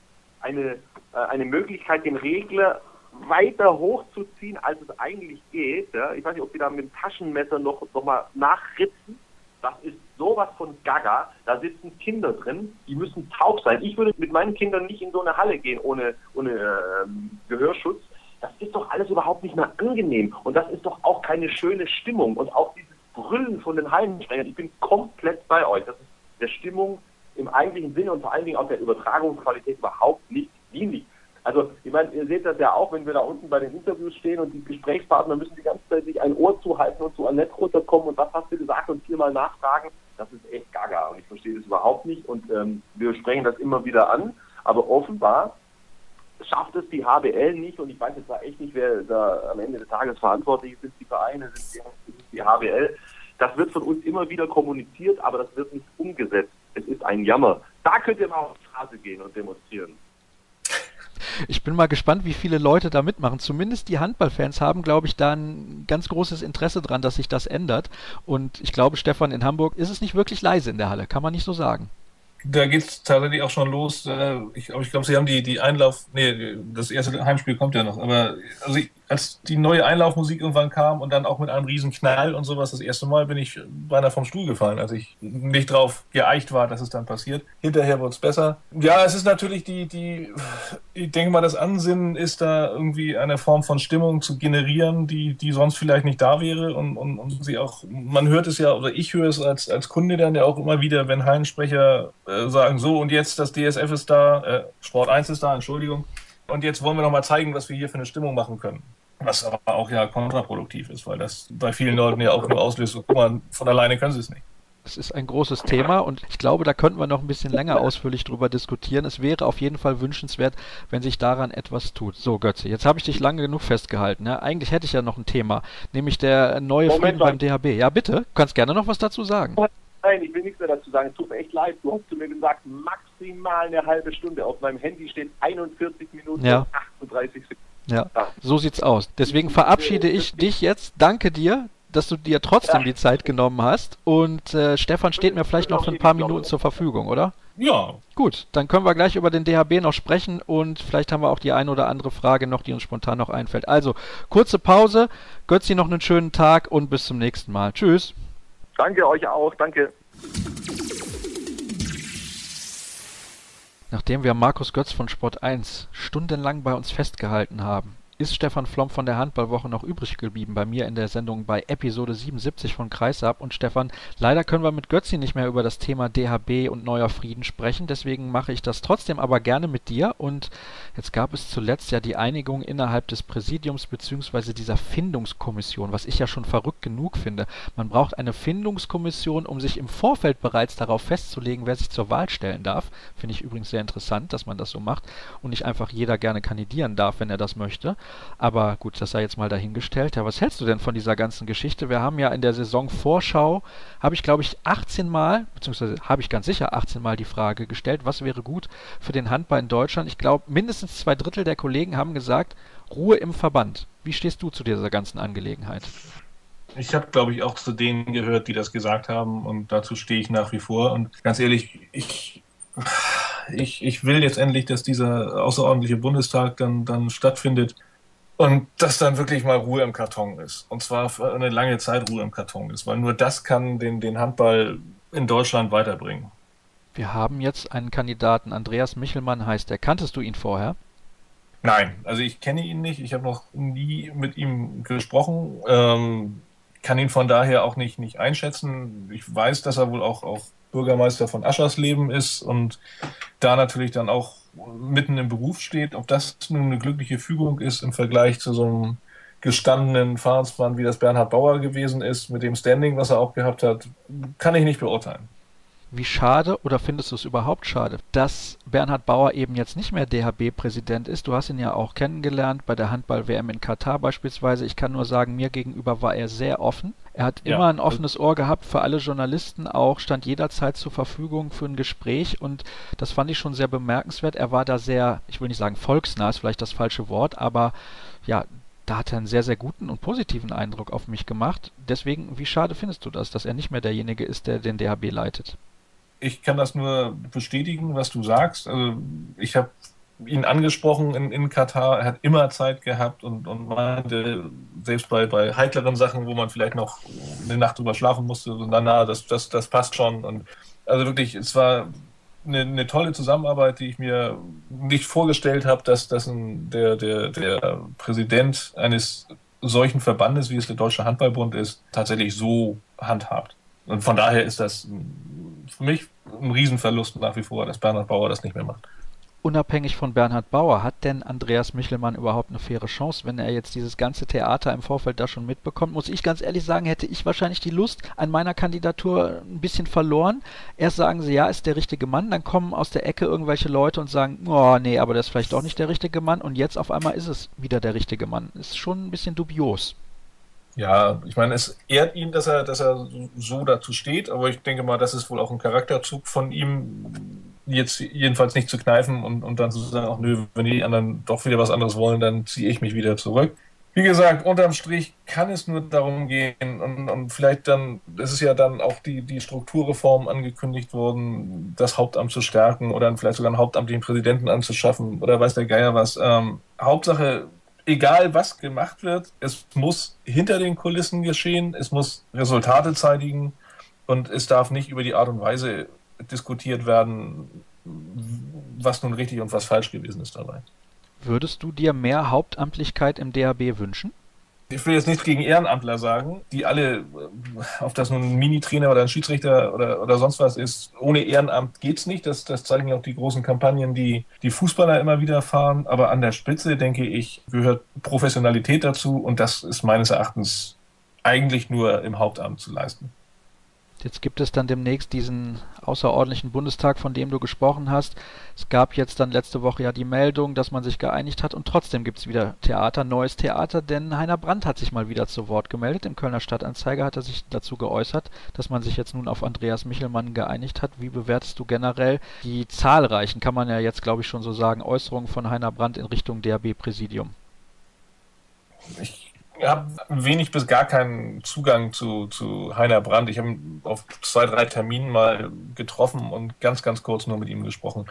eine, äh, eine Möglichkeit, den Regler weiter hochzuziehen, als es eigentlich geht. Ja. Ich weiß nicht, ob die da mit dem Taschenmesser noch, noch mal nachritzen. Das ist sowas von Gaga. Da sitzen Kinder drin, die müssen taub sein. Ich würde mit meinen Kindern nicht in so eine Halle gehen ohne, ohne ähm, Gehörschutz. Das ist doch alles überhaupt nicht mehr angenehm. Und das ist doch auch keine schöne Stimmung. Und auch dieses Brüllen von den Hallensprengern, ich bin komplett bei euch. Das ist der Stimmung im eigentlichen Sinne und vor allen Dingen auch der Übertragungsqualität überhaupt nicht dienlich. Also, ich meine, ihr seht das ja auch, wenn wir da unten bei den Interviews stehen und die Gesprächspartner müssen die ganze Zeit sich ein Ohr zuhalten und zu Annette runterkommen und was hast du gesagt und viermal nachfragen. Das ist echt gaga und ich verstehe das überhaupt nicht und ähm, wir sprechen das immer wieder an, aber offenbar schafft es die HBL nicht und ich weiß jetzt da echt nicht, wer da am Ende des Tages verantwortlich ist, sind die Vereine, sind die, die HBL. Das wird von uns immer wieder kommuniziert, aber das wird nicht umgesetzt. Es ist ein Jammer. Da könnt ihr mal auf die Straße gehen und demonstrieren. Ich bin mal gespannt, wie viele Leute da mitmachen. Zumindest die Handballfans haben, glaube ich, da ein ganz großes Interesse dran, dass sich das ändert. Und ich glaube, Stefan, in Hamburg ist es nicht wirklich leise in der Halle, kann man nicht so sagen. Da geht es tatsächlich auch schon los. Äh, ich, ich glaube, sie haben die, die Einlauf, nee, das erste Heimspiel kommt ja noch, aber also ich, als die neue Einlaufmusik irgendwann kam und dann auch mit einem riesen Knall und sowas, das erste Mal bin ich beinahe vom Stuhl gefallen, als ich nicht drauf geeicht war, dass es dann passiert. Hinterher wurde es besser. Ja, es ist natürlich die, die, ich denke mal, das Ansinnen ist da irgendwie eine Form von Stimmung zu generieren, die, die sonst vielleicht nicht da wäre und, und, und sie auch, man hört es ja, oder ich höre es als, als Kunde dann ja auch immer wieder, wenn Hallensprecher äh, sagen, so und jetzt das DSF ist da, äh, Sport 1 ist da, Entschuldigung. Und jetzt wollen wir noch mal zeigen, was wir hier für eine Stimmung machen können. Was aber auch ja kontraproduktiv ist, weil das bei vielen Leuten ja auch nur auslöst, guck mal, von alleine können sie es nicht. Es ist ein großes Thema und ich glaube, da könnten wir noch ein bisschen länger ausführlich drüber diskutieren. Es wäre auf jeden Fall wünschenswert, wenn sich daran etwas tut. So, Götze, jetzt habe ich dich lange genug festgehalten. Ja? Eigentlich hätte ich ja noch ein Thema, nämlich der neue Moment Frieden beim DHB. Ja, bitte, du kannst gerne noch was dazu sagen. Nein, ich will nichts mehr dazu sagen. Es tut mir echt leid. Du hast zu mir gesagt, maximal eine halbe Stunde. Auf meinem Handy steht 41 Minuten ja. und 38 Sekunden. Ja, so sieht's aus. Deswegen verabschiede ich dich jetzt. Danke dir, dass du dir trotzdem ja. die Zeit genommen hast. Und äh, Stefan steht mir vielleicht noch für ein paar Minuten zur Verfügung, oder? Ja. Gut, dann können wir gleich über den DHB noch sprechen und vielleicht haben wir auch die eine oder andere Frage noch, die uns spontan noch einfällt. Also, kurze Pause. Götzi noch einen schönen Tag und bis zum nächsten Mal. Tschüss. Danke euch auch. Danke. Nachdem wir Markus Götz von Sport 1 stundenlang bei uns festgehalten haben, ist Stefan Flom von der Handballwoche noch übrig geblieben bei mir in der Sendung bei Episode 77 von Kreisab. Und Stefan, leider können wir mit Götzi nicht mehr über das Thema DHB und neuer Frieden sprechen. Deswegen mache ich das trotzdem aber gerne mit dir. Und jetzt gab es zuletzt ja die Einigung innerhalb des Präsidiums bzw. dieser Findungskommission, was ich ja schon verrückt genug finde. Man braucht eine Findungskommission, um sich im Vorfeld bereits darauf festzulegen, wer sich zur Wahl stellen darf. Finde ich übrigens sehr interessant, dass man das so macht und nicht einfach jeder gerne kandidieren darf, wenn er das möchte. Aber gut, das sei jetzt mal dahingestellt. Ja, was hältst du denn von dieser ganzen Geschichte? Wir haben ja in der Saisonvorschau, habe ich glaube ich 18 Mal, beziehungsweise habe ich ganz sicher 18 Mal die Frage gestellt, was wäre gut für den Handball in Deutschland? Ich glaube, mindestens zwei Drittel der Kollegen haben gesagt, Ruhe im Verband. Wie stehst du zu dieser ganzen Angelegenheit? Ich habe, glaube ich, auch zu denen gehört, die das gesagt haben und dazu stehe ich nach wie vor. Und ganz ehrlich, ich, ich, ich will jetzt endlich, dass dieser außerordentliche Bundestag dann, dann stattfindet. Und dass dann wirklich mal Ruhe im Karton ist. Und zwar für eine lange Zeit Ruhe im Karton ist, weil nur das kann den, den Handball in Deutschland weiterbringen. Wir haben jetzt einen Kandidaten, Andreas Michelmann heißt er. Kanntest du ihn vorher? Nein, also ich kenne ihn nicht. Ich habe noch nie mit ihm gesprochen. Ähm, kann ihn von daher auch nicht, nicht einschätzen. Ich weiß, dass er wohl auch, auch Bürgermeister von Aschersleben ist und da natürlich dann auch mitten im Beruf steht, ob das nun eine glückliche Fügung ist im Vergleich zu so einem gestandenen Fahrsmann, wie das Bernhard Bauer gewesen ist, mit dem Standing, was er auch gehabt hat, kann ich nicht beurteilen. Wie schade oder findest du es überhaupt schade, dass Bernhard Bauer eben jetzt nicht mehr DHB-Präsident ist? Du hast ihn ja auch kennengelernt bei der Handball-WM in Katar beispielsweise. Ich kann nur sagen, mir gegenüber war er sehr offen. Er hat ja. immer ein offenes Ohr gehabt für alle Journalisten auch, stand jederzeit zur Verfügung für ein Gespräch und das fand ich schon sehr bemerkenswert. Er war da sehr, ich will nicht sagen volksnah, ist vielleicht das falsche Wort, aber ja, da hat er einen sehr, sehr guten und positiven Eindruck auf mich gemacht. Deswegen, wie schade findest du das, dass er nicht mehr derjenige ist, der den DHB leitet? Ich kann das nur bestätigen, was du sagst. Also ich habe ihn angesprochen in, in Katar, er hat immer Zeit gehabt und, und meinte, selbst bei, bei heikleren Sachen, wo man vielleicht noch eine Nacht drüber schlafen musste, na, na, das, das, das passt schon. Und also wirklich, es war eine, eine tolle Zusammenarbeit, die ich mir nicht vorgestellt habe, dass, dass ein, der, der, der Präsident eines solchen Verbandes, wie es der Deutsche Handballbund ist, tatsächlich so handhabt. Und von daher ist das für mich ein Riesenverlust nach wie vor, dass Bernhard Bauer das nicht mehr macht. Unabhängig von Bernhard Bauer, hat denn Andreas Michelmann überhaupt eine faire Chance, wenn er jetzt dieses ganze Theater im Vorfeld da schon mitbekommt? Muss ich ganz ehrlich sagen, hätte ich wahrscheinlich die Lust an meiner Kandidatur ein bisschen verloren. Erst sagen sie, ja, ist der richtige Mann, dann kommen aus der Ecke irgendwelche Leute und sagen, oh nee, aber das ist vielleicht doch nicht der richtige Mann und jetzt auf einmal ist es wieder der richtige Mann. Ist schon ein bisschen dubios. Ja, ich meine, es ehrt ihn, dass er, dass er so dazu steht, aber ich denke mal, das ist wohl auch ein Charakterzug von ihm, jetzt jedenfalls nicht zu kneifen und, und dann zu sagen, ach nö, wenn die anderen doch wieder was anderes wollen, dann ziehe ich mich wieder zurück. Wie gesagt, unterm Strich kann es nur darum gehen und, und vielleicht dann, es ist ja dann auch die, die Strukturreform angekündigt worden, das Hauptamt zu stärken oder vielleicht sogar einen hauptamtlichen Präsidenten anzuschaffen oder weiß der Geier was. Ähm, Hauptsache, egal was gemacht wird, es muss hinter den Kulissen geschehen, es muss Resultate zeitigen und es darf nicht über die Art und Weise diskutiert werden, was nun richtig und was falsch gewesen ist dabei. Würdest du dir mehr Hauptamtlichkeit im DHB wünschen? Ich will jetzt nichts gegen Ehrenamtler sagen, die alle, auf das nun ein Mini-Trainer oder ein Schiedsrichter oder, oder sonst was ist, ohne Ehrenamt geht's nicht. Das, das zeigen ja auch die großen Kampagnen, die die Fußballer immer wieder fahren. Aber an der Spitze, denke ich, gehört Professionalität dazu und das ist meines Erachtens eigentlich nur im Hauptamt zu leisten. Jetzt gibt es dann demnächst diesen außerordentlichen Bundestag, von dem du gesprochen hast. Es gab jetzt dann letzte Woche ja die Meldung, dass man sich geeinigt hat und trotzdem gibt es wieder Theater, neues Theater, denn Heiner Brandt hat sich mal wieder zu Wort gemeldet. Im Kölner Stadtanzeiger hat er sich dazu geäußert, dass man sich jetzt nun auf Andreas Michelmann geeinigt hat. Wie bewertest du generell die zahlreichen, kann man ja jetzt glaube ich schon so sagen, Äußerungen von Heiner Brandt in Richtung DRB-Präsidium? Ich habe wenig bis gar keinen Zugang zu, zu Heiner Brandt. Ich habe ihn auf zwei, drei Terminen mal getroffen und ganz, ganz kurz nur mit ihm gesprochen.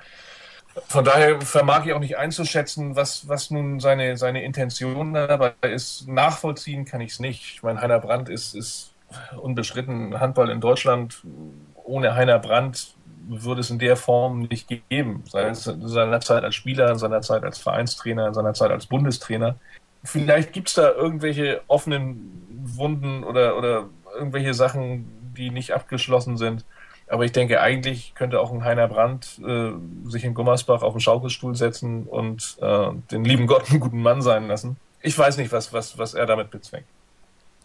Von daher vermag ich auch nicht einzuschätzen, was, was nun seine, seine Intention dabei ist. Nachvollziehen kann ich es nicht. Ich meine, Heiner Brandt ist, ist unbestritten Handball in Deutschland. Ohne Heiner Brandt würde es in der Form nicht geben. Sei seiner Zeit als Spieler, seiner Zeit als Vereinstrainer, seiner Zeit als Bundestrainer vielleicht gibt es da irgendwelche offenen Wunden oder, oder irgendwelche Sachen, die nicht abgeschlossen sind. Aber ich denke, eigentlich könnte auch ein Heiner Brandt äh, sich in Gummersbach auf den Schaukelstuhl setzen und äh, den lieben Gott einen guten Mann sein lassen. Ich weiß nicht, was, was, was er damit bezweckt.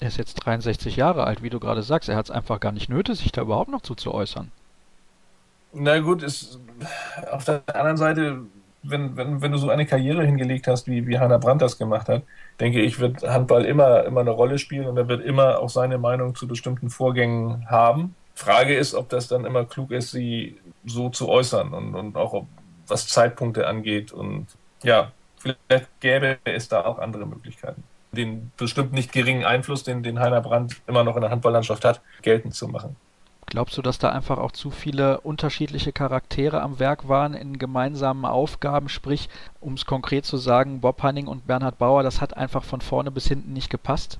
Er ist jetzt 63 Jahre alt, wie du gerade sagst. Er hat es einfach gar nicht nötig, sich da überhaupt noch zu, zu äußern. Na gut, ist, auf der anderen Seite wenn, wenn, wenn du so eine Karriere hingelegt hast, wie, wie Hannah Brandt das gemacht hat, denke ich, wird Handball immer, immer eine Rolle spielen und er wird immer auch seine Meinung zu bestimmten Vorgängen haben. Frage ist, ob das dann immer klug ist, sie so zu äußern und, und auch ob, was Zeitpunkte angeht. Und ja, vielleicht gäbe es da auch andere Möglichkeiten, den bestimmt nicht geringen Einfluss, den, den Heiner Brandt immer noch in der Handballlandschaft hat, geltend zu machen. Glaubst du, dass da einfach auch zu viele unterschiedliche Charaktere am Werk waren in gemeinsamen Aufgaben? Sprich, um es konkret zu sagen, Bob Hanning und Bernhard Bauer, das hat einfach von vorne bis hinten nicht gepasst?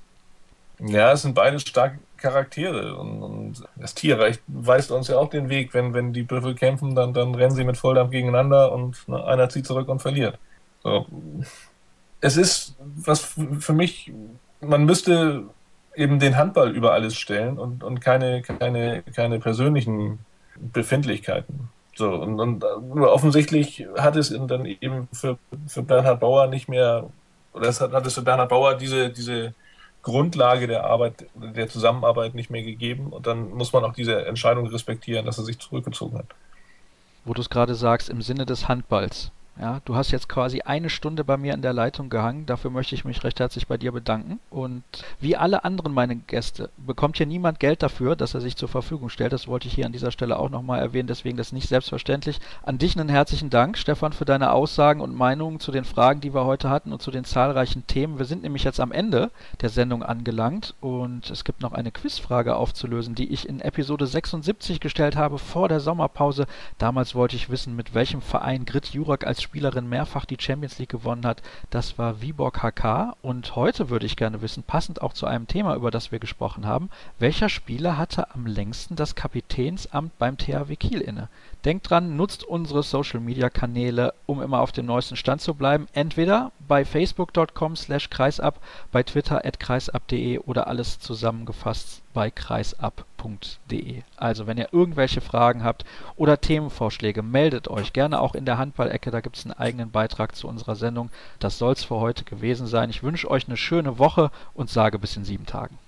Ja, es sind beide starke Charaktere und, und, das Tierreich weist uns ja auch den Weg. Wenn, wenn die Büffel kämpfen, dann, dann rennen sie mit Volldampf gegeneinander und ne, einer zieht zurück und verliert. So. Es ist was für mich, man müsste eben den Handball über alles stellen und, und keine, keine, keine persönlichen Befindlichkeiten. So, und, und offensichtlich hat es dann eben für, für Bernhard Bauer nicht mehr, oder es hat, hat es für Bernhard Bauer diese, diese Grundlage der Arbeit, der Zusammenarbeit nicht mehr gegeben. Und dann muss man auch diese Entscheidung respektieren, dass er sich zurückgezogen hat. Wo du es gerade sagst, im Sinne des Handballs. Ja, du hast jetzt quasi eine Stunde bei mir in der Leitung gehangen. Dafür möchte ich mich recht herzlich bei dir bedanken. Und wie alle anderen meine Gäste bekommt hier niemand Geld dafür, dass er sich zur Verfügung stellt. Das wollte ich hier an dieser Stelle auch nochmal erwähnen. Deswegen das nicht selbstverständlich. An dich einen herzlichen Dank, Stefan, für deine Aussagen und Meinungen zu den Fragen, die wir heute hatten und zu den zahlreichen Themen. Wir sind nämlich jetzt am Ende der Sendung angelangt und es gibt noch eine Quizfrage aufzulösen, die ich in Episode 76 gestellt habe vor der Sommerpause. Damals wollte ich wissen, mit welchem Verein Grit Jurak als Spielerin mehrfach die Champions League gewonnen hat, das war Viborg HK. Und heute würde ich gerne wissen, passend auch zu einem Thema, über das wir gesprochen haben, welcher Spieler hatte am längsten das Kapitänsamt beim THW Kiel inne? Denkt dran, nutzt unsere Social Media Kanäle, um immer auf dem neuesten Stand zu bleiben. Entweder bei facebook.com slash kreisab, bei twitter at kreisab.de oder alles zusammengefasst bei kreisab.de. Also wenn ihr irgendwelche Fragen habt oder Themenvorschläge, meldet euch gerne auch in der Handballecke. Da gibt es einen eigenen Beitrag zu unserer Sendung. Das soll es für heute gewesen sein. Ich wünsche euch eine schöne Woche und sage bis in sieben Tagen.